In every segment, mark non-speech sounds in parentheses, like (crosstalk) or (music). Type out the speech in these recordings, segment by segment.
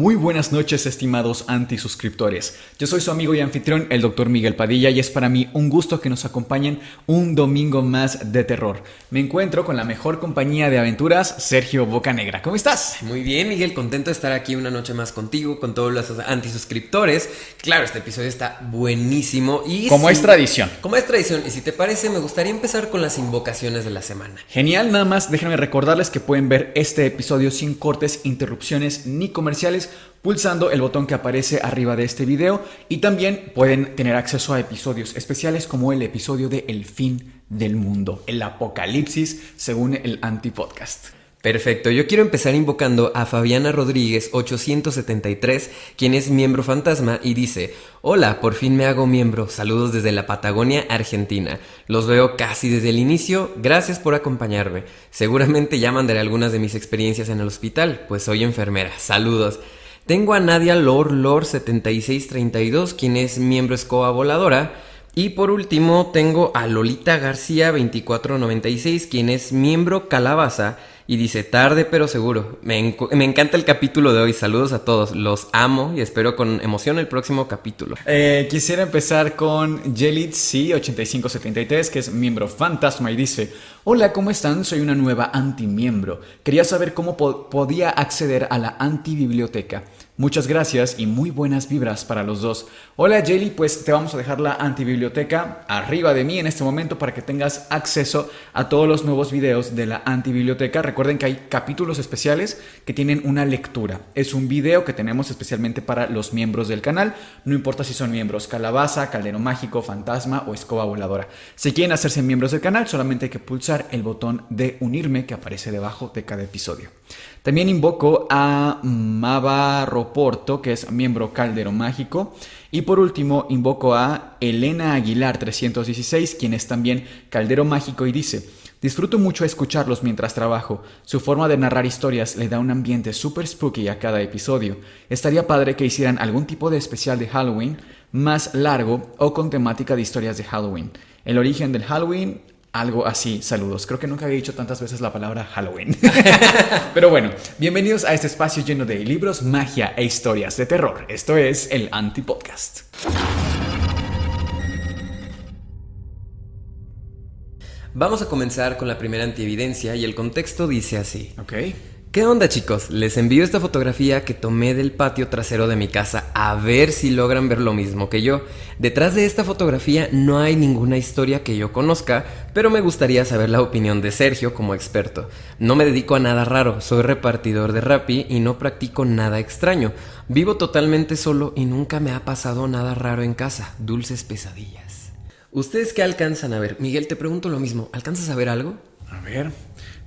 Muy buenas noches, estimados antisuscriptores. Yo soy su amigo y anfitrión, el Dr. Miguel Padilla, y es para mí un gusto que nos acompañen un domingo más de terror. Me encuentro con la mejor compañía de aventuras, Sergio Bocanegra. ¿Cómo estás? Muy bien, Miguel, contento de estar aquí una noche más contigo, con todos los antisuscriptores. Claro, este episodio está buenísimo y... Como es tradición. Como es tradición, y si te parece, me gustaría empezar con las invocaciones de la semana. Genial, nada más déjenme recordarles que pueden ver este episodio sin cortes, interrupciones ni comerciales pulsando el botón que aparece arriba de este video y también pueden tener acceso a episodios especiales como el episodio de El fin del mundo, el apocalipsis según el antipodcast. Perfecto, yo quiero empezar invocando a Fabiana Rodríguez 873, quien es miembro fantasma y dice, hola, por fin me hago miembro, saludos desde la Patagonia, Argentina, los veo casi desde el inicio, gracias por acompañarme, seguramente ya mandaré algunas de mis experiencias en el hospital, pues soy enfermera, saludos. Tengo a Nadia Lor Lor 7632, quien es miembro escoba voladora, y por último tengo a Lolita García 2496, quien es miembro calabaza y dice, tarde pero seguro. Me, encanta el capítulo de hoy. Saludos a todos. Los amo y espero con emoción el próximo capítulo. Eh, quisiera empezar con Jellit C8573, que es miembro fantasma y dice, hola, ¿cómo están? Soy una nueva antimiembro. Quería saber cómo podía acceder a la antibiblioteca. Muchas gracias y muy buenas vibras para los dos. Hola Jelly, pues te vamos a dejar la antibiblioteca arriba de mí en este momento para que tengas acceso a todos los nuevos videos de la antibiblioteca. Recuerden que hay capítulos especiales que tienen una lectura. Es un video que tenemos especialmente para los miembros del canal. No importa si son miembros Calabaza, Caldero Mágico, Fantasma o Escoba Voladora. Si quieren hacerse miembros del canal, solamente hay que pulsar el botón de unirme que aparece debajo de cada episodio. También invoco a Mava Roporto, que es miembro Caldero Mágico. Y por último, invoco a Elena Aguilar 316, quien es también Caldero Mágico y dice, disfruto mucho escucharlos mientras trabajo. Su forma de narrar historias le da un ambiente super spooky a cada episodio. Estaría padre que hicieran algún tipo de especial de Halloween más largo o con temática de historias de Halloween. El origen del Halloween, algo así, saludos. Creo que nunca había dicho tantas veces la palabra Halloween. (laughs) Pero bueno, bienvenidos a este espacio lleno de libros, magia e historias de terror. Esto es el Antipodcast. Vamos a comenzar con la primera antievidencia y el contexto dice así. Ok. ¿Qué onda chicos? Les envío esta fotografía que tomé del patio trasero de mi casa a ver si logran ver lo mismo que yo. Detrás de esta fotografía no hay ninguna historia que yo conozca, pero me gustaría saber la opinión de Sergio como experto. No me dedico a nada raro, soy repartidor de Rappi y no practico nada extraño. Vivo totalmente solo y nunca me ha pasado nada raro en casa. Dulces pesadillas. ¿Ustedes qué alcanzan a ver? Miguel, te pregunto lo mismo. ¿Alcanzas a ver algo? A ver,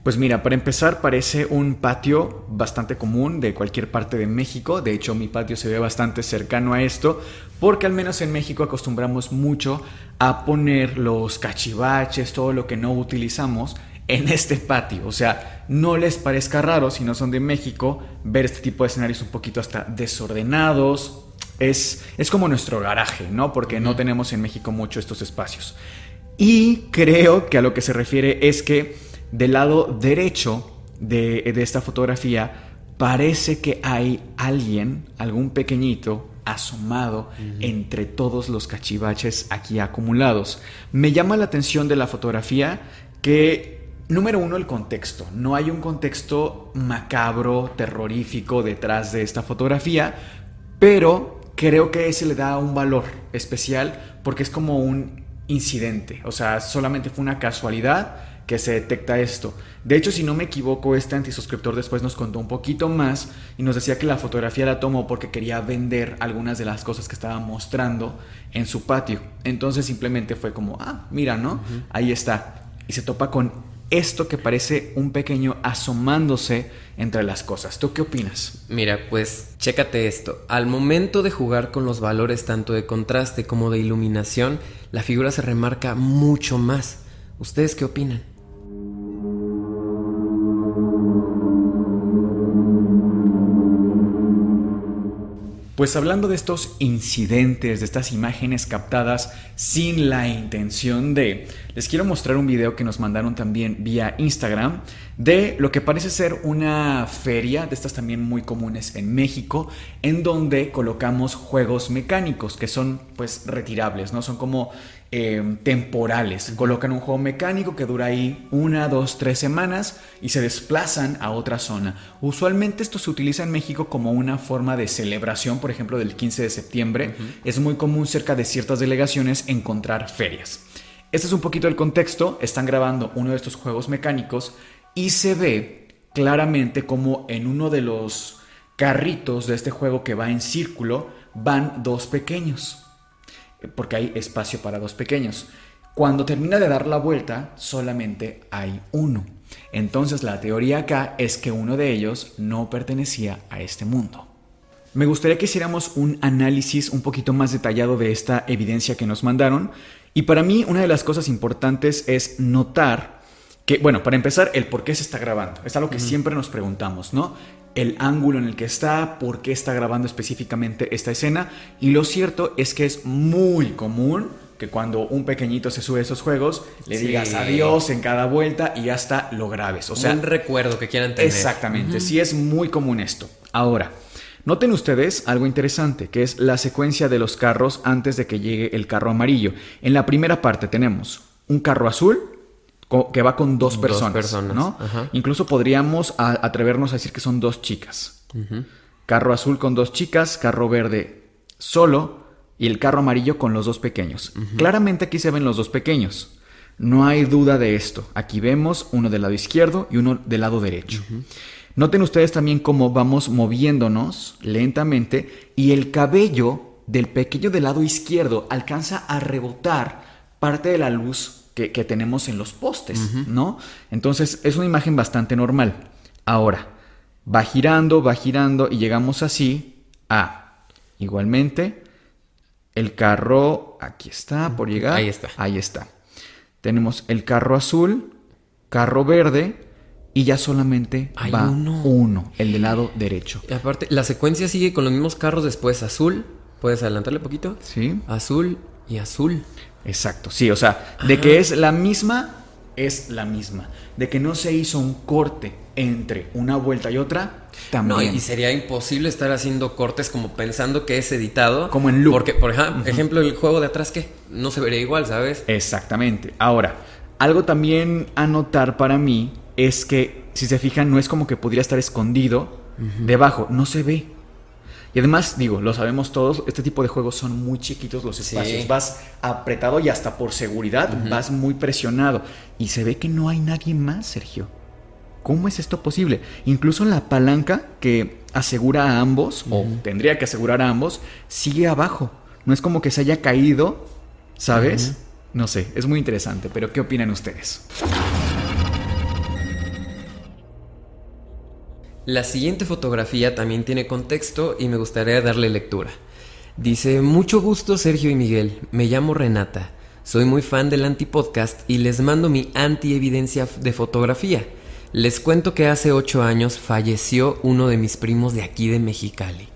pues mira, para empezar parece un patio bastante común de cualquier parte de México. De hecho, mi patio se ve bastante cercano a esto, porque al menos en México acostumbramos mucho a poner los cachivaches, todo lo que no utilizamos en este patio. O sea, no les parezca raro si no son de México ver este tipo de escenarios un poquito hasta desordenados. Es, es como nuestro garaje, ¿no? Porque no tenemos en México mucho estos espacios. Y creo que a lo que se refiere es que del lado derecho de, esta fotografía parece que hay alguien, algún pequeñito, asomado entre todos los cachivaches aquí acumulados. Me llama la atención de la fotografía que, número uno, el contexto. No hay un contexto macabro, terrorífico detrás de esta fotografía, pero creo que ese le da un valor especial porque es como un incidente. O sea, solamente fue una casualidad que se detecta esto. De hecho, si no me equivoco, este antisuscriptor después nos contó un poquito más y nos decía que la fotografía la tomó porque quería vender algunas de las cosas que estaba mostrando en su patio. Entonces simplemente fue como, ah, mira, ¿no? Ahí está. Y se topa con esto que parece un pequeño asomándose entre las cosas. ¿Tú qué opinas? Mira, pues chécate esto. Al momento de jugar con los valores tanto de contraste como de iluminación, la figura se remarca mucho más. ¿Ustedes qué opinan? Pues hablando de estos incidentes, de estas imágenes captadas sin la intención de, les quiero mostrar un video que nos mandaron también vía Instagram de lo que parece ser una feria, de estas también muy comunes en México, en donde colocamos juegos mecánicos que son pues retirables, ¿no? Son como Em, temporales. Colocan un juego mecánico que dura ahí una, dos, tres semanas y se desplazan a otra zona. Usualmente esto se utiliza en México como una forma de celebración, por ejemplo, del 15 de septiembre. Es muy común cerca de ciertas delegaciones encontrar ferias. Este es un poquito el contexto. Están grabando uno de estos juegos mecánicos y se ve claramente como en uno de los carritos de este juego que va en círculo van dos pequeños porque hay espacio para dos pequeños. Cuando termina de dar la vuelta, solamente hay uno. Entonces la teoría acá es que uno de ellos no pertenecía a este mundo. Me gustaría que hiciéramos un análisis un poquito más detallado de esta evidencia que nos mandaron. Y para mí una de las cosas importantes es notar que, bueno, para empezar, el por qué se está grabando. Es algo que siempre nos preguntamos, ¿no? El ángulo en el que está, por qué está grabando específicamente esta escena. Y lo cierto es que es muy común que cuando un pequeñito se sube a esos juegos, le digas adiós en cada vuelta y hasta lo grabes. O sea, un recuerdo que quieran tener. Exactamente, sí es muy común esto. Ahora, noten ustedes algo interesante, que es la secuencia de los carros antes de que llegue el carro amarillo. En la primera parte tenemos un carro azul, que va con dos personas, ¿no? Incluso podríamos atrevernos a decir que son dos chicas. Carro azul con dos chicas, carro verde solo y el carro amarillo con los dos pequeños. Claramente aquí se ven los dos pequeños. No hay duda de esto. Aquí vemos uno del lado izquierdo y uno del lado derecho. Noten ustedes también cómo vamos moviéndonos lentamente y el cabello del pequeño del lado izquierdo alcanza a rebotar parte de la luz que, tenemos en los postes, ¿no? Entonces es una imagen bastante normal. Ahora, va girando, va girando y llegamos así a, igualmente, el carro, aquí está, por llegar. Ahí está. Ahí está. Tenemos el carro azul, carro verde y ya solamente va uno. uno. el del lado derecho. Y aparte, la secuencia sigue con los mismos carros después. Azul, ¿puedes adelantarle un poquito? Sí. Azul y azul. Exacto, sí, o sea, de que es la misma, es la misma. De que no se hizo un corte entre una vuelta y otra, también. No, y sería imposible estar haciendo cortes como pensando que es editado. Como en loop. Porque, por ejemplo, el juego de atrás, ¿qué? No se vería igual, ¿sabes? Exactamente. Ahora, algo también a notar para mí es que, si se fijan, no es como que podría estar escondido debajo, no se ve. Y además, digo, lo sabemos todos, este tipo de juegos son muy chiquitos los espacios. Vas apretado y hasta por seguridad vas muy presionado. Y se ve que no hay nadie más, Sergio. ¿Cómo es esto posible? Incluso la palanca que asegura a ambos, o tendría que asegurar a ambos, sigue abajo. No es como que se haya caído, ¿sabes? No sé, es muy interesante, pero ¿qué opinan ustedes? La siguiente fotografía también tiene contexto y me gustaría darle lectura. Dice, mucho gusto Sergio y Miguel, me llamo Renata, soy muy fan del antipodcast y les mando mi anti-evidencia de fotografía. Les cuento que hace ocho años falleció uno de mis primos de aquí de Mexicali.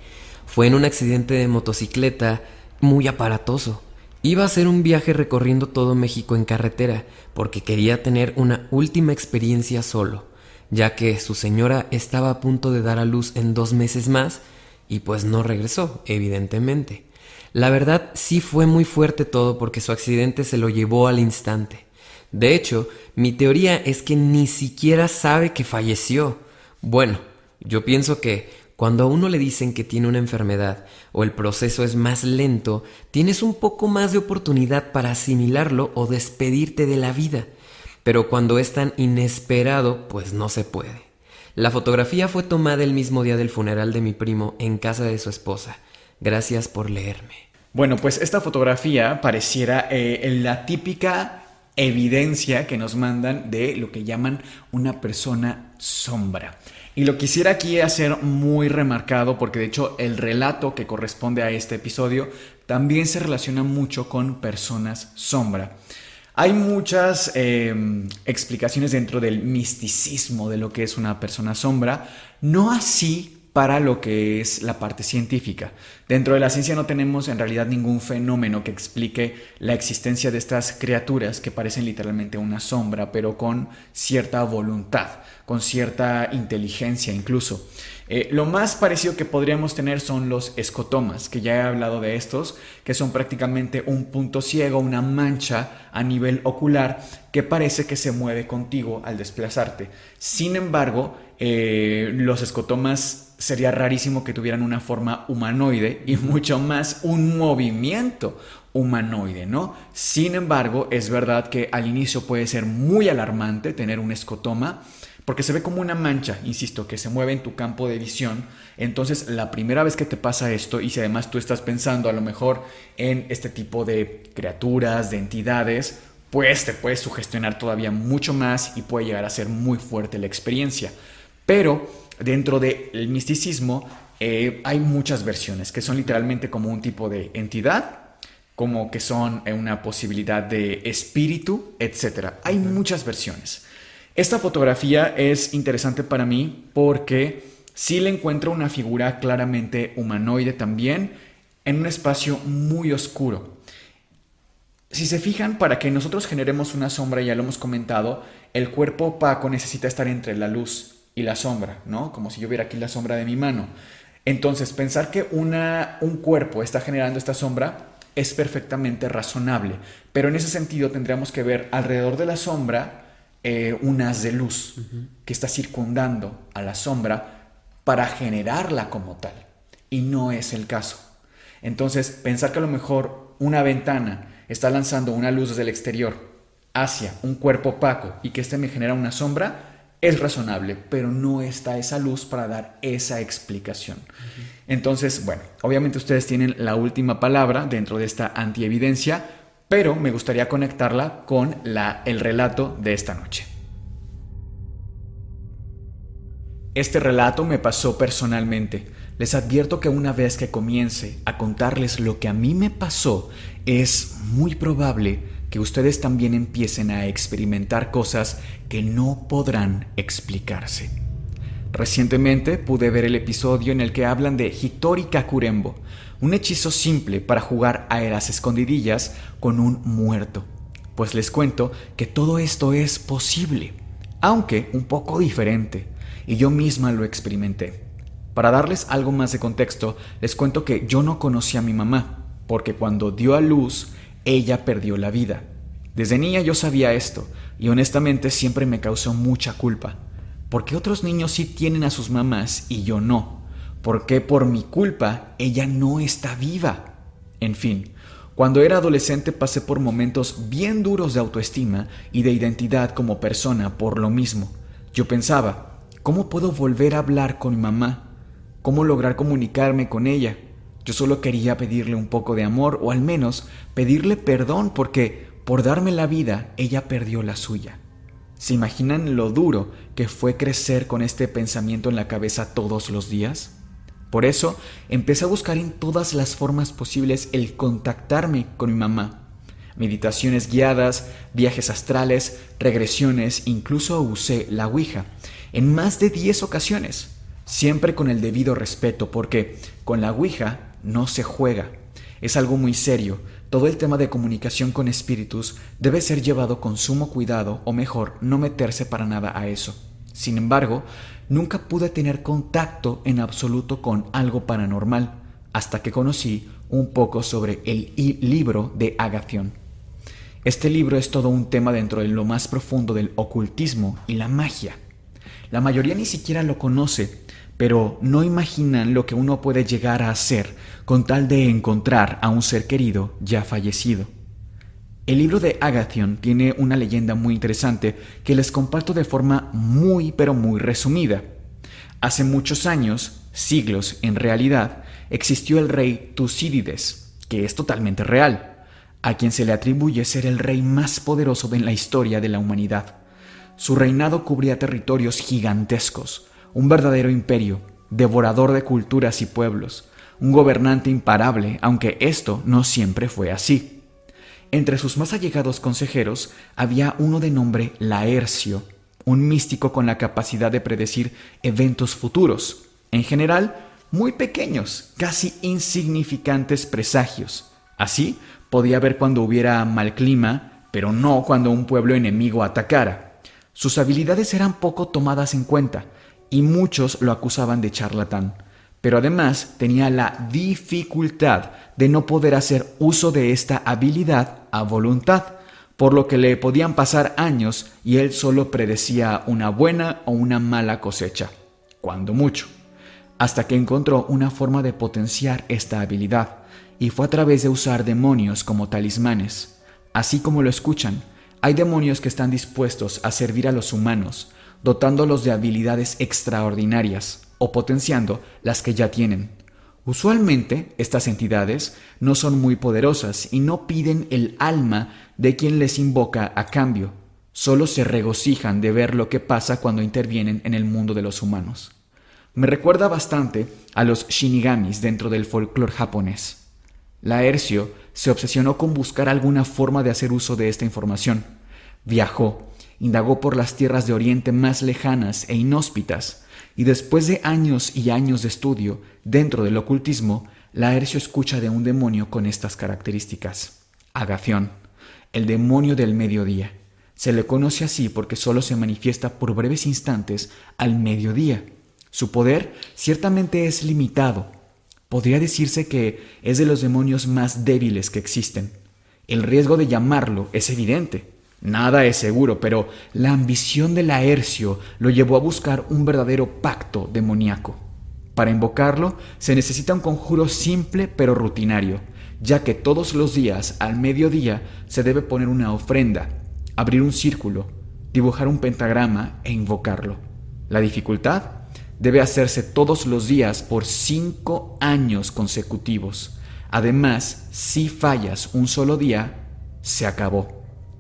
Fue en un accidente de motocicleta muy aparatoso. Iba a hacer un viaje recorriendo todo México en carretera porque quería tener una última experiencia solo ya que su señora estaba a punto de dar a luz en dos meses más y pues no regresó, evidentemente. La verdad sí fue muy fuerte todo porque su accidente se lo llevó al instante. De hecho, mi teoría es que ni siquiera sabe que falleció. Bueno, yo pienso que cuando a uno le dicen que tiene una enfermedad o el proceso es más lento, tienes un poco más de oportunidad para asimilarlo o despedirte de la vida. Pero cuando es tan inesperado, pues no se puede. La fotografía fue tomada el mismo día del funeral de mi primo en casa de su esposa. Gracias por leerme. Bueno, pues esta fotografía pareciera eh, la típica evidencia que nos mandan de lo que llaman una persona sombra. Y lo quisiera aquí hacer muy remarcado porque de hecho el relato que corresponde a este episodio también se relaciona mucho con personas sombra. Hay muchas em, explicaciones dentro del misticismo de lo que es una persona sombra, no así para lo que es la parte científica. Dentro de la ciencia no tenemos en realidad ningún fenómeno que explique la existencia de estas criaturas que parecen literalmente una sombra, pero con cierta voluntad, con cierta inteligencia incluso. Eh, lo más parecido que podríamos tener son los escotomas, que ya he hablado de estos, que son prácticamente un punto ciego, una mancha a nivel ocular que parece que se mueve contigo al desplazarte. Sin embargo, eh, los escotomas sería rarísimo que tuvieran una forma humanoide y mucho más un movimiento humanoide, ¿no? Sin embargo, es verdad que al inicio puede ser muy alarmante tener un escotoma porque se ve como una mancha, insisto, que se mueve en tu campo de visión. Entonces, la primera vez que te pasa esto, y si además tú estás pensando a lo mejor en este tipo de criaturas, de entidades, pues te puedes sugestionar todavía mucho más y puede llegar a ser muy fuerte la experiencia. Pero dentro del misticismo eh, hay muchas versiones que son literalmente como un tipo de entidad, como que son eh, una posibilidad de espíritu, etc. Hay muchas versiones. Esta fotografía es interesante para mí porque sí le encuentro una figura claramente humanoide también en un espacio muy oscuro. Si se fijan, para que nosotros generemos una sombra, ya lo hemos comentado, el cuerpo opaco necesita estar entre la luz y la sombra, ¿no? Como si yo viera aquí la sombra de mi mano. Entonces, pensar que una, un cuerpo está generando esta sombra es perfectamente razonable, pero en ese sentido tendríamos que ver alrededor de la sombra eh, un haz de luz que está circundando a la sombra para generarla como tal, y no es el caso. Entonces, pensar que a lo mejor una ventana está lanzando una luz desde el exterior hacia un cuerpo opaco y que éste me genera una sombra, es razonable, pero no está esa luz para dar esa explicación. Entonces, bueno, obviamente ustedes tienen la última palabra dentro de esta antievidencia, pero me gustaría conectarla con la, el relato de esta noche. Este relato me pasó personalmente. Les advierto que una vez que comience a contarles lo que a mí me pasó, es muy probable que ustedes también empiecen a experimentar cosas que no podrán explicarse. Recientemente pude ver el episodio en el que hablan de Hitori Kakurembo, un hechizo simple para jugar a las escondidillas con un muerto. Pues les cuento que todo esto es posible, aunque un poco diferente, y yo misma lo experimenté. Para darles algo más de contexto, les cuento que yo no conocí a mi mamá, porque cuando dio a luz ella perdió la vida. Desde niña yo sabía esto y honestamente siempre me causó mucha culpa. ¿Por qué otros niños sí tienen a sus mamás y yo no? ¿Por qué por mi culpa ella no está viva? En fin, cuando era adolescente pasé por momentos bien duros de autoestima y de identidad como persona por lo mismo. Yo pensaba, ¿cómo puedo volver a hablar con mi mamá? ¿Cómo lograr comunicarme con ella? Yo solo quería pedirle un poco de amor o al menos pedirle perdón porque por darme la vida ella perdió la suya. ¿Se imaginan lo duro que fue crecer con este pensamiento en la cabeza todos los días? Por eso empecé a buscar en todas las formas posibles el contactarme con mi mamá. Meditaciones guiadas, viajes astrales, regresiones, incluso usé la Ouija en más de 10 ocasiones, siempre con el debido respeto porque con la Ouija no se juega. Es algo muy serio. Todo el tema de comunicación con espíritus debe ser llevado con sumo cuidado o mejor no meterse para nada a eso. Sin embargo, nunca pude tener contacto en absoluto con algo paranormal hasta que conocí un poco sobre el libro de Agación. Este libro es todo un tema dentro de lo más profundo del ocultismo y la magia. La mayoría ni siquiera lo conoce pero no imaginan lo que uno puede llegar a hacer con tal de encontrar a un ser querido ya fallecido. El libro de Agathion tiene una leyenda muy interesante que les comparto de forma muy pero muy resumida. Hace muchos años, siglos en realidad, existió el rey Tucídides, que es totalmente real, a quien se le atribuye ser el rey más poderoso en la historia de la humanidad. Su reinado cubría territorios gigantescos, un verdadero imperio, devorador de culturas y pueblos, un gobernante imparable, aunque esto no siempre fue así. Entre sus más allegados consejeros había uno de nombre Laercio, un místico con la capacidad de predecir eventos futuros, en general muy pequeños, casi insignificantes presagios. Así podía ver cuando hubiera mal clima, pero no cuando un pueblo enemigo atacara. Sus habilidades eran poco tomadas en cuenta, y muchos lo acusaban de charlatán pero además tenía la dificultad de no poder hacer uso de esta habilidad a voluntad, por lo que le podían pasar años y él solo predecía una buena o una mala cosecha, cuando mucho, hasta que encontró una forma de potenciar esta habilidad, y fue a través de usar demonios como talismanes. Así como lo escuchan, hay demonios que están dispuestos a servir a los humanos, dotándolos de habilidades extraordinarias, o potenciando las que ya tienen. Usualmente estas entidades no son muy poderosas y no piden el alma de quien les invoca a cambio, solo se regocijan de ver lo que pasa cuando intervienen en el mundo de los humanos. Me recuerda bastante a los shinigamis dentro del folclore japonés. Laercio se obsesionó con buscar alguna forma de hacer uso de esta información. Viajó, indagó por las tierras de Oriente más lejanas e inhóspitas, y después de años y años de estudio dentro del ocultismo, Laercio escucha de un demonio con estas características. Agación, el demonio del mediodía. Se le conoce así porque solo se manifiesta por breves instantes al mediodía. Su poder ciertamente es limitado. Podría decirse que es de los demonios más débiles que existen. El riesgo de llamarlo es evidente Nada es seguro, pero la ambición de Laercio lo llevó a buscar un verdadero pacto demoníaco. Para invocarlo se necesita un conjuro simple pero rutinario, ya que todos los días al mediodía se debe poner una ofrenda, abrir un círculo, dibujar un pentagrama e invocarlo. La dificultad debe hacerse todos los días por cinco años consecutivos. Además, si fallas un solo día, se acabó.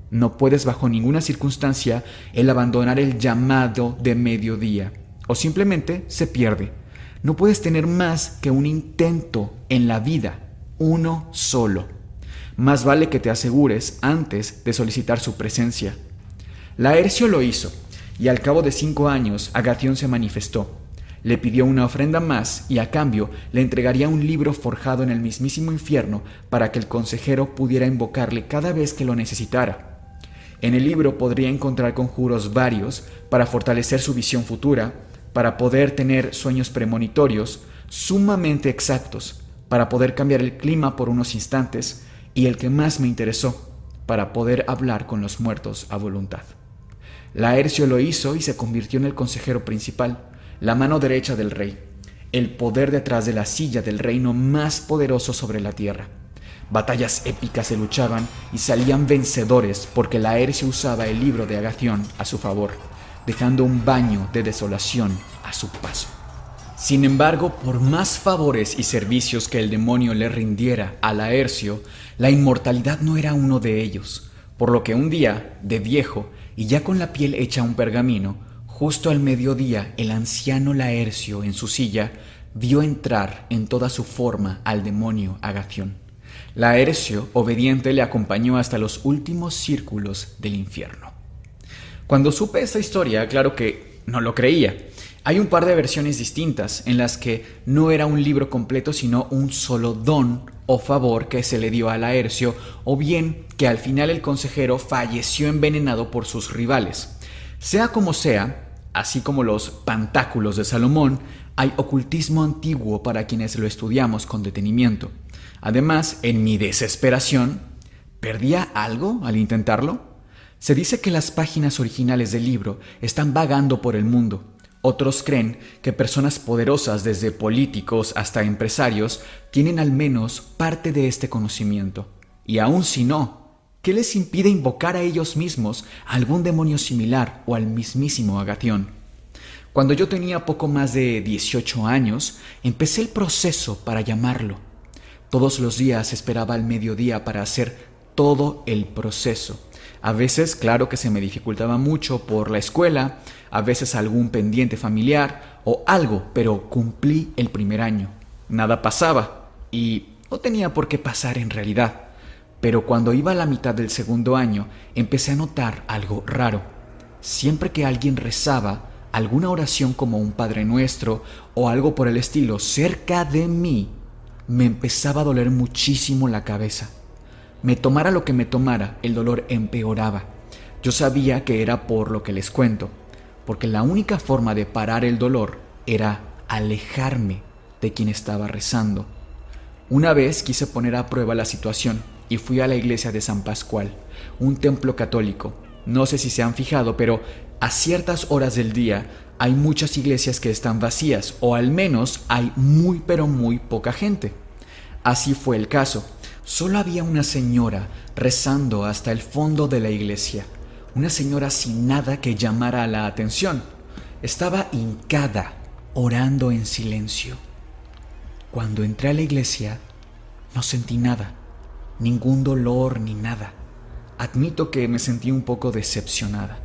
No puedes bajo ninguna circunstancia el abandonar el llamado de mediodía o simplemente se pierde. No puedes tener más que un intento en la vida, uno solo. Más vale que te asegures antes de solicitar su presencia. Laercio lo hizo, y al cabo de cinco años Agatión se manifestó. Le pidió una ofrenda más y a cambio le entregaría un libro forjado en el mismísimo infierno para que el consejero pudiera invocarle cada vez que lo necesitara. En el libro podría encontrar conjuros varios para fortalecer su visión futura, para poder tener sueños premonitorios sumamente exactos, para poder cambiar el clima por unos instantes y el que más me interesó, para poder hablar con los muertos a voluntad. Laercio lo hizo y se convirtió en el consejero principal, la mano derecha del rey, el poder detrás de la silla del reino más poderoso sobre la tierra. Batallas épicas se luchaban y salían vencedores porque Laercio usaba el libro de Agación a su favor, dejando un baño de desolación a su paso. Sin embargo, por más favores y servicios que el demonio le rindiera a Laercio, la inmortalidad no era uno de ellos, por lo que un día, de viejo y ya con la piel hecha un pergamino, justo al mediodía el anciano Laercio en su silla vio entrar en toda su forma al demonio Agación. Laercio, obediente, le acompañó hasta los últimos círculos del infierno. Cuando supe esta historia, claro que no lo creía. Hay un par de versiones distintas en las que no era un libro completo, sino un solo don o favor que se le dio a Laercio, o bien que al final el consejero falleció envenenado por sus rivales. Sea como sea, así como los pantáculos de Salomón, hay ocultismo antiguo para quienes lo estudiamos con detenimiento. Además, en mi desesperación, ¿perdía algo al intentarlo? Se dice que las páginas originales del libro están vagando por el mundo. Otros creen que personas poderosas, desde políticos hasta empresarios, tienen al menos parte de este conocimiento. Y aun si no, ¿Qué les impide invocar a ellos mismos a algún demonio similar o al mismísimo Agatión? Cuando yo tenía poco más de 18 años, empecé el proceso para llamarlo. Todos los días esperaba al mediodía para hacer todo el proceso. A veces, claro que se me dificultaba mucho por la escuela, a veces algún pendiente familiar o algo, pero cumplí el primer año. Nada pasaba y no tenía por qué pasar en realidad. Pero cuando iba a la mitad del segundo año, empecé a notar algo raro. Siempre que alguien rezaba alguna oración como un Padre Nuestro o algo por el estilo cerca de mí, me empezaba a doler muchísimo la cabeza. Me tomara lo que me tomara, el dolor empeoraba. Yo sabía que era por lo que les cuento, porque la única forma de parar el dolor era alejarme de quien estaba rezando. Una vez quise poner a prueba la situación y fui a la iglesia de San Pascual, un templo católico. No sé si se han fijado, pero a ciertas horas del día hay muchas iglesias que están vacías, o al menos hay muy pero muy poca gente. Así fue el caso. Solo había una señora rezando hasta el fondo de la iglesia, una señora sin nada que llamara la atención. Estaba hincada, orando en silencio. Cuando entré a la iglesia, no sentí nada ningún dolor ni nada. Admito que me sentí un poco decepcionada.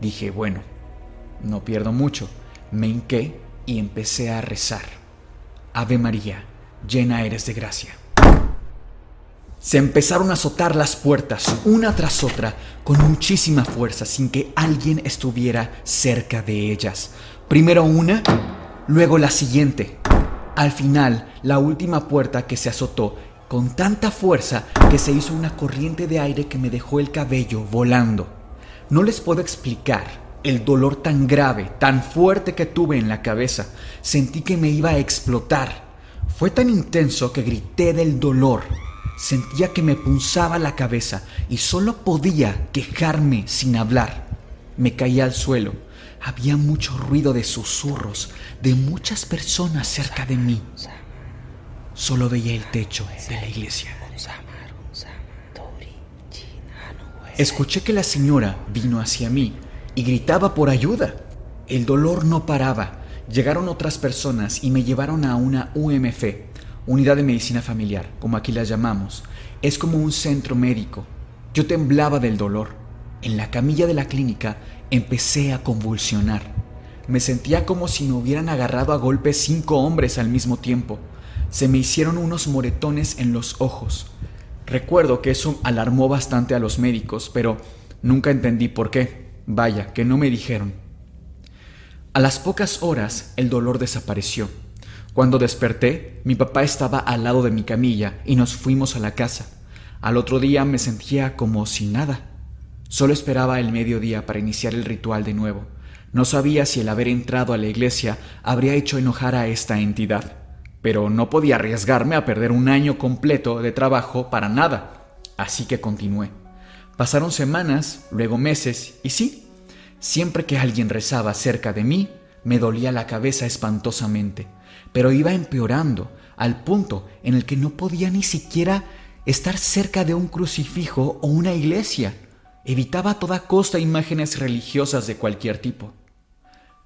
Dije, bueno, no pierdo mucho. Me hinqué y empecé a rezar. Ave María, llena eres de gracia. Se empezaron a azotar las puertas, una tras otra, con muchísima fuerza, sin que alguien estuviera cerca de ellas. Primero una, luego la siguiente. Al final, la última puerta que se azotó con tanta fuerza que se hizo una corriente de aire que me dejó el cabello volando. No les puedo explicar el dolor tan grave, tan fuerte que tuve en la cabeza. Sentí que me iba a explotar. Fue tan intenso que grité del dolor. Sentía que me punzaba la cabeza y solo podía quejarme sin hablar. Me caí al suelo. Había mucho ruido de susurros de muchas personas cerca de mí. Solo veía el techo de la iglesia. Escuché que la señora vino hacia mí y gritaba por ayuda. El dolor no paraba. Llegaron otras personas y me llevaron a una UMF, Unidad de Medicina Familiar, como aquí la llamamos. Es como un centro médico. Yo temblaba del dolor. En la camilla de la clínica empecé a convulsionar. Me sentía como si me hubieran agarrado a golpes cinco hombres al mismo tiempo se me hicieron unos moretones en los ojos. Recuerdo que eso alarmó bastante a los médicos, pero nunca entendí por qué. Vaya, que no me dijeron. A las pocas horas el dolor desapareció. Cuando desperté, mi papá estaba al lado de mi camilla y nos fuimos a la casa. Al otro día me sentía como sin nada. Solo esperaba el mediodía para iniciar el ritual de nuevo. No sabía si el haber entrado a la iglesia habría hecho enojar a esta entidad pero no podía arriesgarme a perder un año completo de trabajo para nada, así que continué. Pasaron semanas, luego meses, y sí, siempre que alguien rezaba cerca de mí, me dolía la cabeza espantosamente, pero iba empeorando al punto en el que no podía ni siquiera estar cerca de un crucifijo o una iglesia. Evitaba a toda costa imágenes religiosas de cualquier tipo.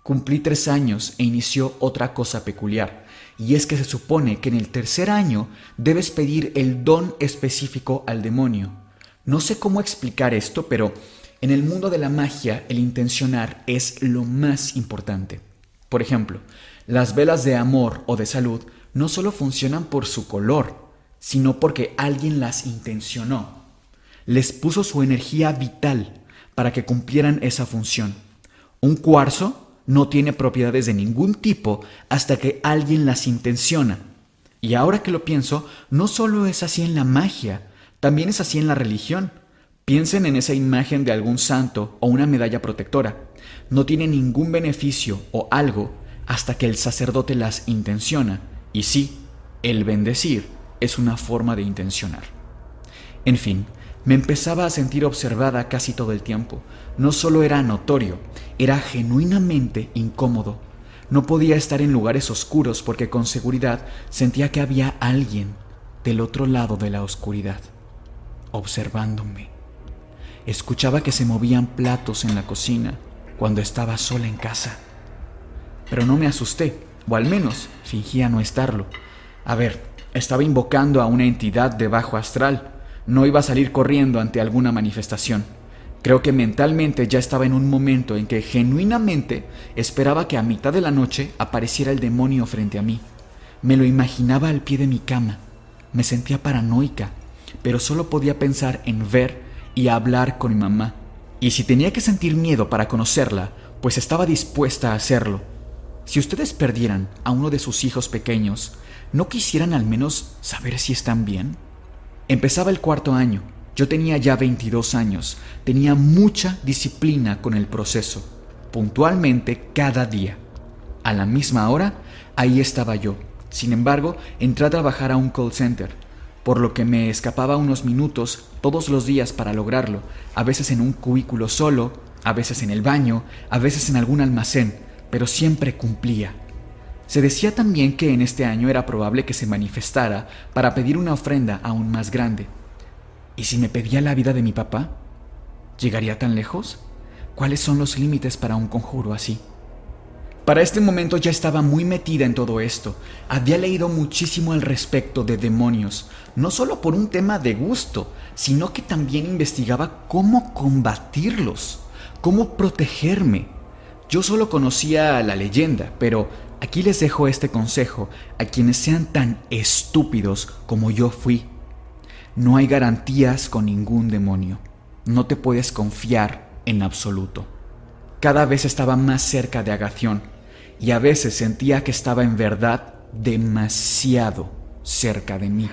Cumplí tres años e inició otra cosa peculiar, y es que se supone que en el tercer año debes pedir el don específico al demonio. No sé cómo explicar esto, pero en el mundo de la magia el intencionar es lo más importante. Por ejemplo, las velas de amor o de salud no solo funcionan por su color, sino porque alguien las intencionó. Les puso su energía vital para que cumplieran esa función. Un cuarzo no tiene propiedades de ningún tipo hasta que alguien las intenciona. Y ahora que lo pienso, no solo es así en la magia, también es así en la religión. Piensen en esa imagen de algún santo o una medalla protectora. No tiene ningún beneficio o algo hasta que el sacerdote las intenciona. Y sí, el bendecir es una forma de intencionar. En fin, me empezaba a sentir observada casi todo el tiempo. No solo era notorio, era genuinamente incómodo. No podía estar en lugares oscuros porque con seguridad sentía que había alguien del otro lado de la oscuridad. observándome. Escuchaba que se movían platos en la cocina cuando estaba sola en casa. Pero no me asusté, o al menos fingía no estarlo. A ver, estaba invocando a una entidad de bajo astral. No iba a salir corriendo ante alguna manifestación. Creo que mentalmente ya estaba en un momento en que genuinamente esperaba que a mitad de la noche apareciera el demonio frente a mí. Me lo imaginaba al pie de mi cama. Me sentía paranoica, pero solo podía pensar en ver y hablar con mi mamá. Y si tenía que sentir miedo para conocerla, pues estaba dispuesta a hacerlo. Si ustedes perdieran a uno de sus hijos pequeños, ¿no quisieran al menos saber si están bien? Empezaba el cuarto año yo tenía ya 22 años, tenía mucha disciplina con el proceso, puntualmente cada día. A la misma hora, ahí estaba yo. Sin embargo, entré a trabajar a un call center, por lo que me escapaba unos minutos todos los días para lograrlo, a veces en un cubículo solo, a veces en el baño, a veces en algún almacén, pero siempre cumplía. Se decía también que en este año era probable que se manifestara para pedir una ofrenda aún más grande. ¿Y si me pedía la vida de mi papá? ¿Llegaría tan lejos? ¿Cuáles son los límites para un conjuro así? Para este momento ya estaba muy metida en todo esto. Había leído muchísimo al respecto de demonios, no solo por un tema de gusto, sino que también investigaba cómo combatirlos, cómo protegerme. Yo solo conocía la leyenda, pero aquí les dejo este consejo a quienes sean tan estúpidos como yo fui. No hay garantías con ningún demonio. No te puedes confiar en absoluto. Cada vez estaba más cerca de Agación y a veces sentía que estaba en verdad demasiado cerca de mí.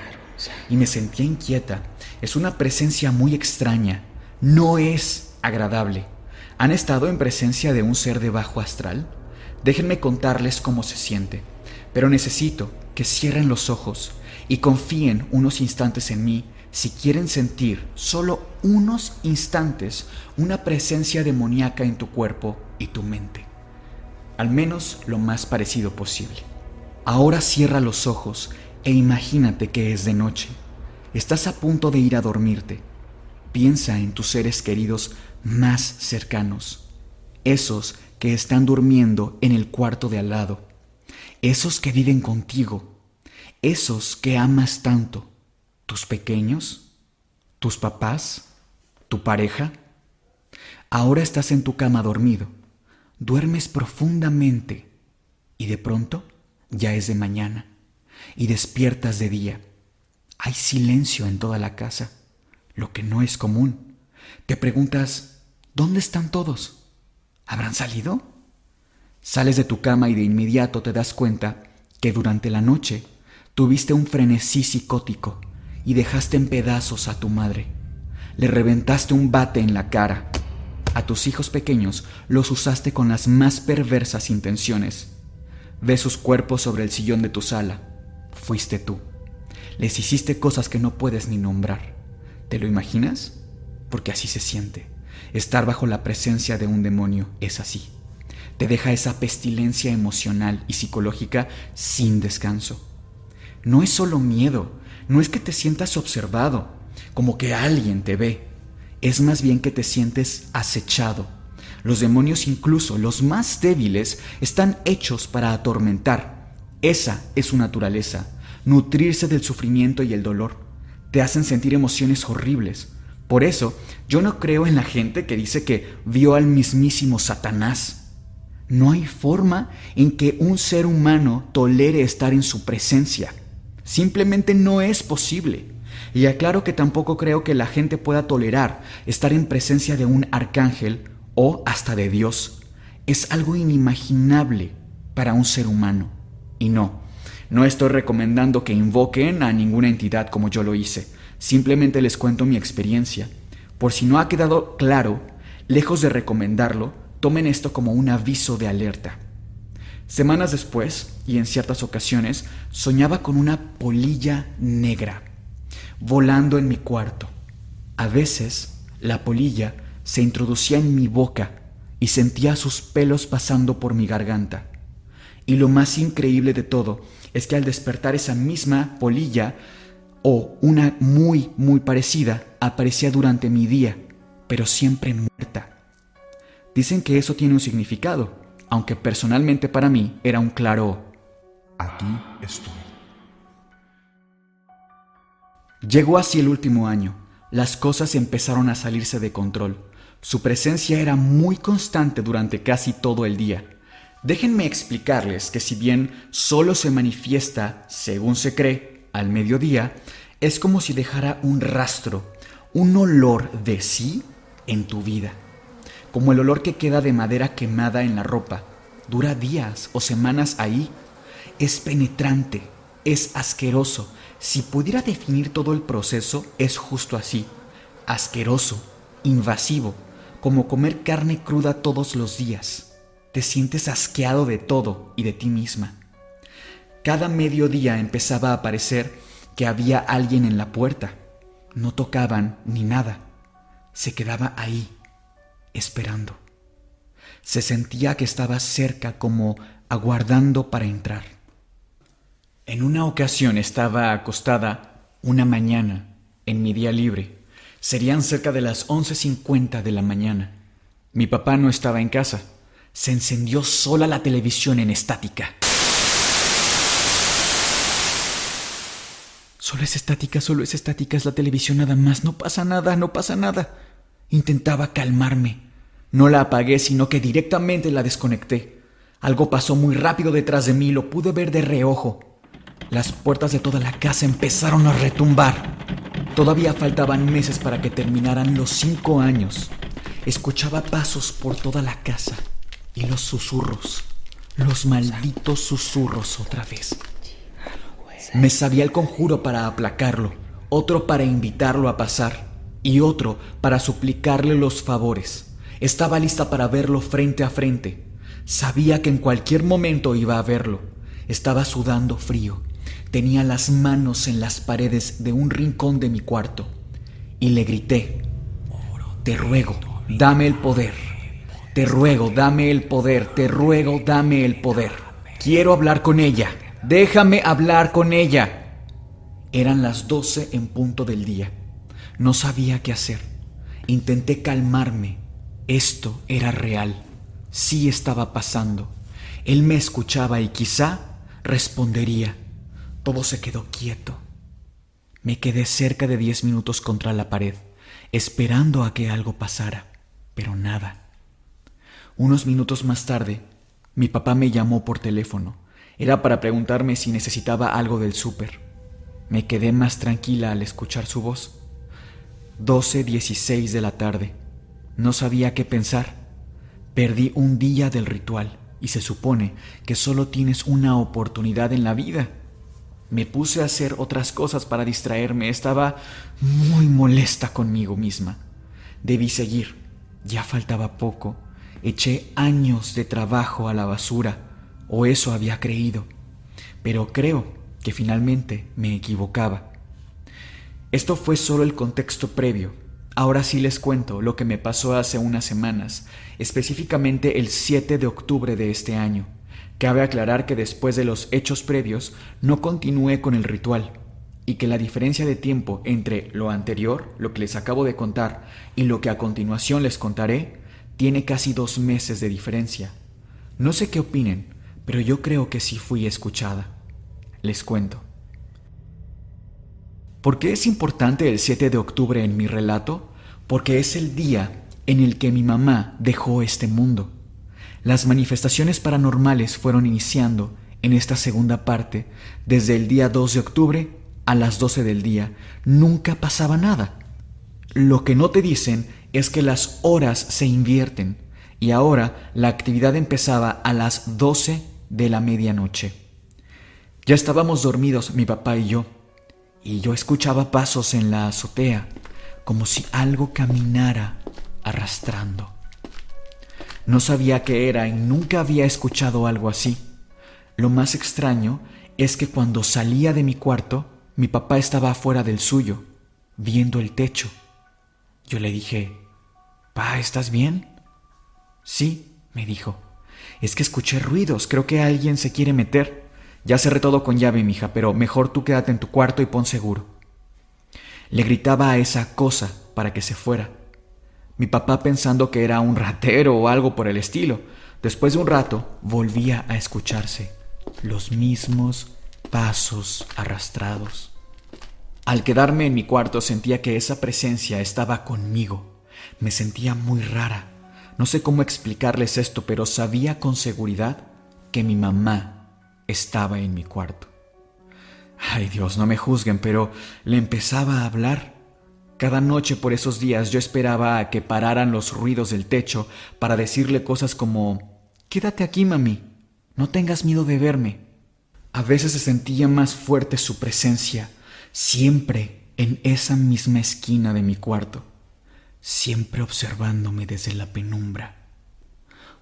Y me sentía inquieta. Es una presencia muy extraña. No es agradable. ¿Han estado en presencia de un ser de bajo astral? Déjenme contarles cómo se siente. Pero necesito que cierren los ojos y confíen unos instantes en mí si quieren sentir solo unos instantes una presencia demoníaca en tu cuerpo y tu mente. Al menos lo más parecido posible. Ahora cierra los ojos e imagínate que es de noche. Estás a punto de ir a dormirte. Piensa en tus seres queridos más cercanos, esos que están durmiendo en el cuarto de al lado, esos que viven contigo, esos que amas tanto tus pequeños, tus papás, tu pareja. Ahora estás en tu cama dormido, duermes profundamente y de pronto ya es de mañana y despiertas de día. Hay silencio en toda la casa, lo que no es común. Te preguntas, ¿dónde están todos? ¿Habrán salido? Sales de tu cama y de inmediato te das cuenta que durante la noche tuviste un frenesí psicótico y dejaste en pedazos a tu madre. Le reventaste un bate en la cara. A tus hijos pequeños los usaste con las más perversas intenciones. Ves sus cuerpos sobre el sillón de tu sala. Fuiste tú. Les hiciste cosas que no puedes ni nombrar. ¿Te lo imaginas? Porque así se siente. Estar bajo la presencia de un demonio es así. Te deja esa pestilencia emocional y psicológica sin descanso. No es solo miedo, no es que te sientas observado, como que alguien te ve, es más bien que te sientes acechado. Los demonios, incluso los más débiles, están hechos para atormentar. Esa es su naturaleza, nutrirse del sufrimiento y el dolor. Te hacen sentir emociones horribles. Por eso, yo no creo en la gente que dice que vio al mismísimo Satanás. No hay forma en que un ser humano tolere estar en su presencia. Simplemente no es posible. Y aclaro que tampoco creo que la gente pueda tolerar estar en presencia de un arcángel o hasta de Dios. Es algo inimaginable para un ser humano. Y no, no estoy recomendando que invoquen a ninguna entidad como yo lo hice. Simplemente les cuento mi experiencia. Por si no ha quedado claro, lejos de recomendarlo, tomen esto como un aviso de alerta. Semanas después, y en ciertas ocasiones, soñaba con una polilla negra volando en mi cuarto. A veces, la polilla se introducía en mi boca y sentía sus pelos pasando por mi garganta. Y lo más increíble de todo es que al despertar esa misma polilla, o una muy, muy parecida, aparecía durante mi día, pero siempre muerta. Dicen que eso tiene un significado, aunque personalmente para mí era un claro Aquí estoy. Llegó así el último año. Las cosas empezaron a salirse de control. Su presencia era muy constante durante casi todo el día. Déjenme explicarles que si bien solo se manifiesta, según se cree, al mediodía, es como si dejara un rastro, un olor de sí en tu vida. Como el olor que queda de madera quemada en la ropa. Dura días o semanas ahí. Es penetrante, es asqueroso. Si pudiera definir todo el proceso, es justo así. Asqueroso, invasivo, como comer carne cruda todos los días te sientes asqueado de todo y de ti misma. Cada mediodía empezaba a parecer que había alguien en la puerta. No tocaban ni nada. Se quedaba ahí, esperando. Se sentía que estaba cerca como aguardando para entrar. En una ocasión estaba acostada una mañana en mi día libre. Serían cerca de las 11.50 de la mañana. Mi papá no estaba en casa se encendió sola la televisión en estática. Solo es estática, solo es estática, es la televisión nada más, no pasa nada, no pasa nada. Intentaba calmarme. No la apagué, sino que directamente la desconecté. Algo pasó muy rápido detrás de mí, lo pude ver de reojo. Las puertas de toda la casa empezaron a retumbar. Todavía faltaban meses para que terminaran los cinco años. Escuchaba pasos por toda la casa. Y los susurros, los malditos susurros otra vez. Me sabía el conjuro para aplacarlo, otro para invitarlo a pasar y otro para suplicarle los favores. Estaba lista para verlo frente a frente. Sabía que en cualquier momento iba a verlo. Estaba sudando frío. Tenía las manos en las paredes de un rincón de mi cuarto. Y le grité, Te ruego, dame el poder. Te ruego, dame el poder, te ruego, dame el poder. Quiero hablar con ella. Déjame hablar con ella. Eran las doce en punto del día. No sabía qué hacer. Intenté calmarme. Esto era real. Sí estaba pasando. Él me escuchaba y quizá respondería. Todo se quedó quieto. Me quedé cerca de diez minutos contra la pared, esperando a que algo pasara, pero nada. Unos minutos más tarde, mi papá me llamó por teléfono. Era para preguntarme si necesitaba algo del súper. Me quedé más tranquila al escuchar su voz. 12.16 de la tarde. No sabía qué pensar. Perdí un día del ritual y se supone que solo tienes una oportunidad en la vida. Me puse a hacer otras cosas para distraerme. Estaba muy molesta conmigo misma. Debí seguir. Ya faltaba poco Eché años de trabajo a la basura, o eso había creído, pero creo que finalmente me equivocaba. Esto fue solo el contexto previo. Ahora sí les cuento lo que me pasó hace unas semanas, específicamente el 7 de octubre de este año. Cabe aclarar que después de los hechos previos no continué con el ritual y que la diferencia de tiempo entre lo anterior, lo que les acabo de contar, y lo que a continuación les contaré tiene casi dos meses de diferencia. No sé qué opinen, pero yo creo que sí fui escuchada. Les cuento. ¿Por qué es importante el 7 de octubre en mi relato? Porque es el día en el que mi mamá dejó este mundo. Las manifestaciones paranormales fueron iniciando en esta segunda parte desde el día 2 de octubre a las 12 del día. Nunca pasaba nada. Lo que no te dicen es que las horas se invierten y ahora la actividad empezaba a las 12 de la medianoche. Ya estábamos dormidos mi papá y yo, y yo escuchaba pasos en la azotea, como si algo caminara arrastrando. No sabía qué era y nunca había escuchado algo así. Lo más extraño es que cuando salía de mi cuarto, mi papá estaba afuera del suyo, viendo el techo. Yo le dije, Pa, ¿estás bien? Sí, me dijo. Es que escuché ruidos, creo que alguien se quiere meter. Ya cerré todo con llave, mija, pero mejor tú quédate en tu cuarto y pon seguro. Le gritaba a esa cosa para que se fuera. Mi papá pensando que era un ratero o algo por el estilo. Después de un rato volvía a escucharse los mismos pasos arrastrados. Al quedarme en mi cuarto sentía que esa presencia estaba conmigo. Me sentía muy rara. No sé cómo explicarles esto, pero sabía con seguridad que mi mamá estaba en mi cuarto. Ay Dios, no me juzguen, pero le empezaba a hablar. Cada noche por esos días yo esperaba a que pararan los ruidos del techo para decirle cosas como Quédate aquí, mami, no tengas miedo de verme. A veces se sentía más fuerte su presencia, siempre en esa misma esquina de mi cuarto, siempre observándome desde la penumbra.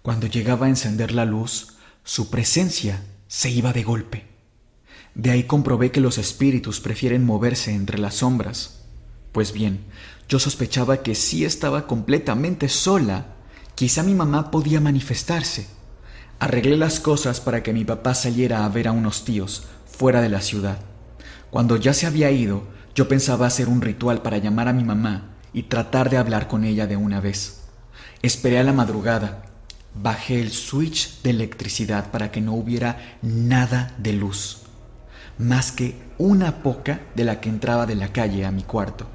Cuando llegaba a encender la luz, su presencia se iba de golpe. De ahí comprobé que los espíritus prefieren moverse entre las sombras. Pues bien, yo sospechaba que si estaba completamente sola, quizá mi mamá podía manifestarse. Arreglé las cosas para que mi papá saliera a ver a unos tíos fuera de la ciudad. Cuando ya se había ido, yo pensaba hacer un ritual para llamar a mi mamá y tratar de hablar con ella de una vez. Esperé a la madrugada. Bajé el switch de electricidad para que no hubiera nada de luz, más que una poca de la que entraba de la calle a mi cuarto.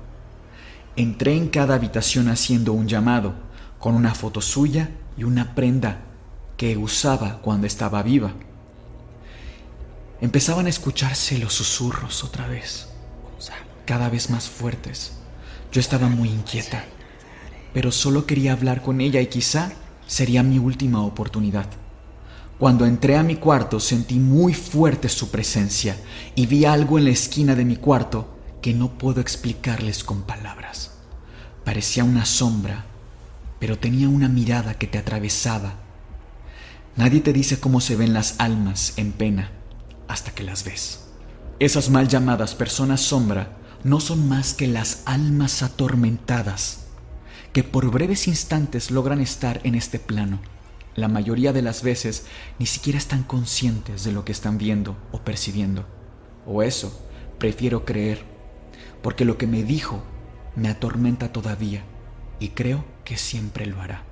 Entré en cada habitación haciendo un llamado, con una foto suya y una prenda que usaba cuando estaba viva. Empezaban a escucharse los susurros otra vez, cada vez más fuertes. Yo estaba muy inquieta, pero solo quería hablar con ella y quizá sería mi última oportunidad. Cuando entré a mi cuarto sentí muy fuerte su presencia y vi algo en la esquina de mi cuarto que no puedo explicarles con palabras. Parecía una sombra, pero tenía una mirada que te atravesaba. Nadie te dice cómo se ven las almas en pena hasta que las ves. Esas mal llamadas personas sombra no son más que las almas atormentadas que por breves instantes logran estar en este plano. La mayoría de las veces ni siquiera están conscientes de lo que están viendo o percibiendo. O eso, prefiero creer, porque lo que me dijo me atormenta todavía y creo que siempre lo hará.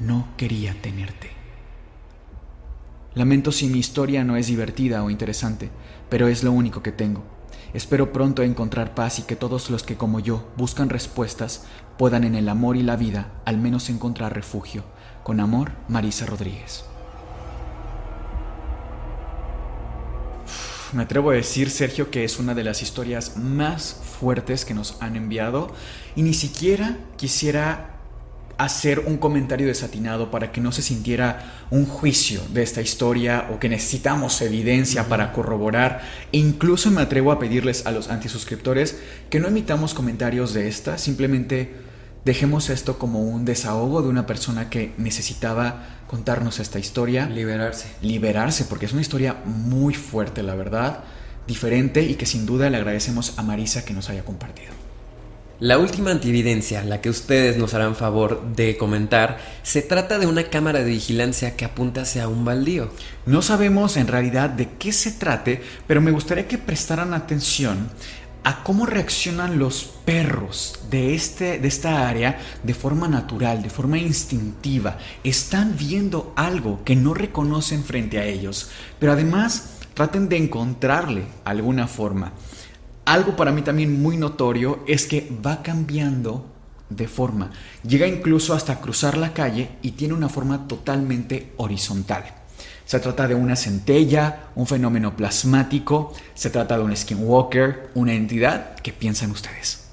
No quería tenerte. Lamento si mi historia no es divertida o interesante, pero es lo único que tengo. Espero pronto encontrar paz y que todos los que como yo buscan respuestas puedan en el amor y la vida al menos encontrar refugio. Con amor, Marisa Rodríguez. Me atrevo a decir, Sergio, que es una de las historias más fuertes que nos han enviado y ni siquiera quisiera hacer un comentario desatinado para que no se sintiera un juicio de esta historia o que necesitamos evidencia para corroborar. incluso me atrevo a pedirles a los antisuscriptores que no emitamos comentarios de esta, simplemente dejemos esto como un desahogo de una persona que necesitaba contarnos esta historia. Liberarse. Liberarse, porque es una historia muy fuerte, la verdad, diferente y que sin duda le agradecemos a Marisa que nos haya compartido. La última antividencia, la que ustedes nos harán favor de comentar, se trata de una cámara de vigilancia que apunta hacia un baldío. No sabemos en realidad de qué se trate, pero me gustaría que prestaran atención a cómo reaccionan los perros de, este, de esta área de forma natural, de forma instintiva. Están viendo algo que no reconocen frente a ellos, pero además traten de encontrarle alguna forma. Algo para mí también muy notorio es que va cambiando de forma. Llega incluso hasta cruzar la calle y tiene una forma totalmente horizontal. Se trata de una centella, un fenómeno plasmático, se trata de un skinwalker, una entidad. ¿Qué piensan ustedes?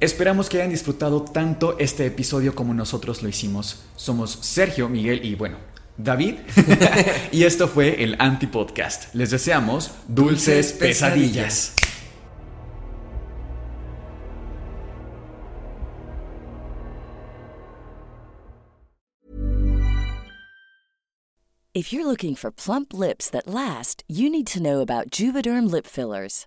Esperamos que hayan disfrutado tanto este episodio como nosotros lo hicimos. Somos Sergio, Miguel y bueno, David. (laughs) y esto fue el Anti-Podcast. Les deseamos dulces pesadillas. If you're looking for plump lips that last, you need to know about Juvederm lip fillers.